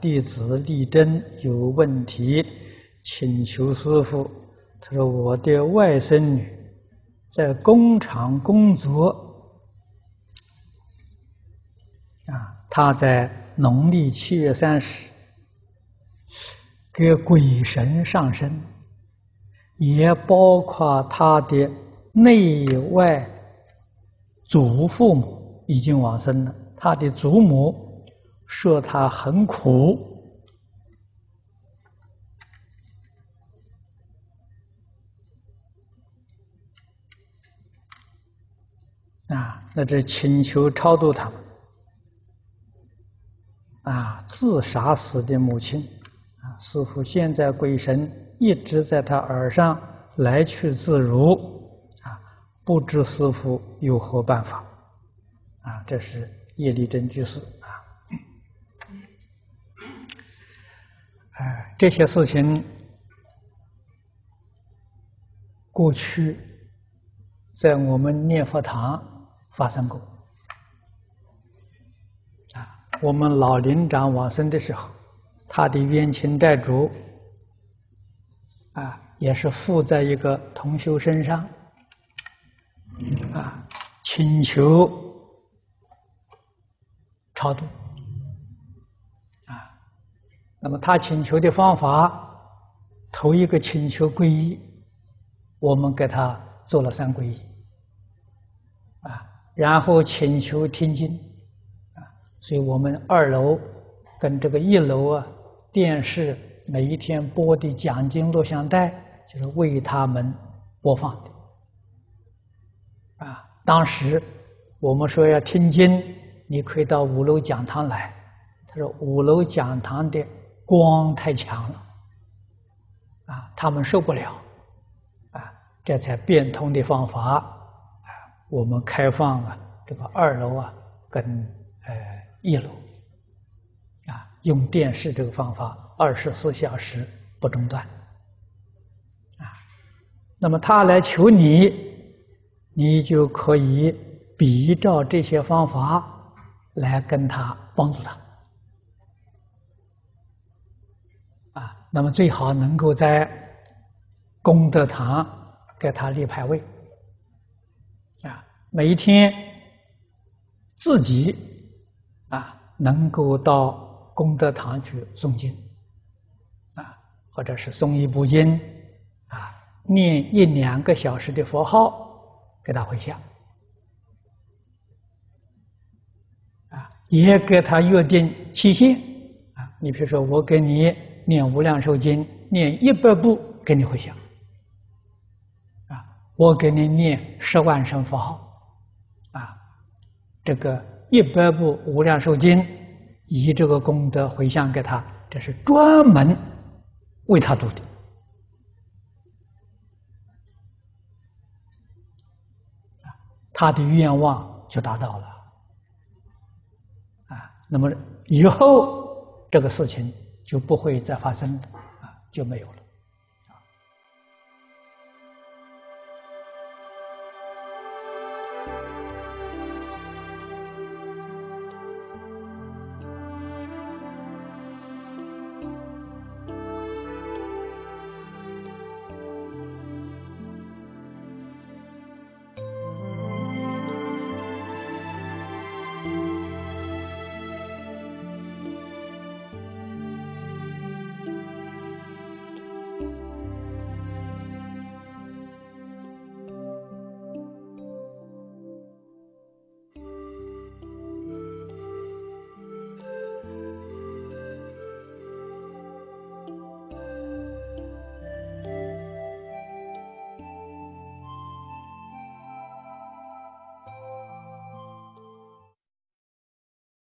弟子立真有问题，请求师傅。他说：“我的外甥女在工厂工作，啊，她在农历七月三十给鬼神上身，也包括她的内外祖父母已经往生了。她的祖母说他很苦。”啊，那这请求超度他。啊，自杀死的母亲，啊，师父现在鬼神一直在他耳上来去自如，啊，不知师父有何办法？啊，这是叶利贞居士啊。哎，这些事情过去在我们念佛堂。发生过啊！我们老林长往生的时候，他的冤亲债主啊，也是附在一个同修身上啊，请求超度。那么他请求的方法，头一个请求皈依，我们给他做了三皈依。啊然后请求听经，啊，所以我们二楼跟这个一楼啊，电视每一天播的讲经录像带，就是为他们播放的。啊，当时我们说要听经，你可以到五楼讲堂来。他说五楼讲堂的光太强了，啊，他们受不了，啊，这才变通的方法啊。我们开放啊，这个二楼啊，跟呃一楼啊，用电视这个方法，二十四小时不中断啊。那么他来求你，你就可以比照这些方法来跟他帮助他啊。那么最好能够在功德堂给他立牌位。啊每一天自己啊，能够到功德堂去诵经啊，或者是诵一部经啊，念一两个小时的佛号给他回向啊，也给他约定期限啊。你比如说，我给你念无量寿经，念一百部给你回向。啊，我给你念十万声佛号。啊这个一百部无量寿经，以这个功德回向给他，这是专门为他读的，他的愿望就达到了，啊，那么以后这个事情就不会再发生了，啊，就没有了。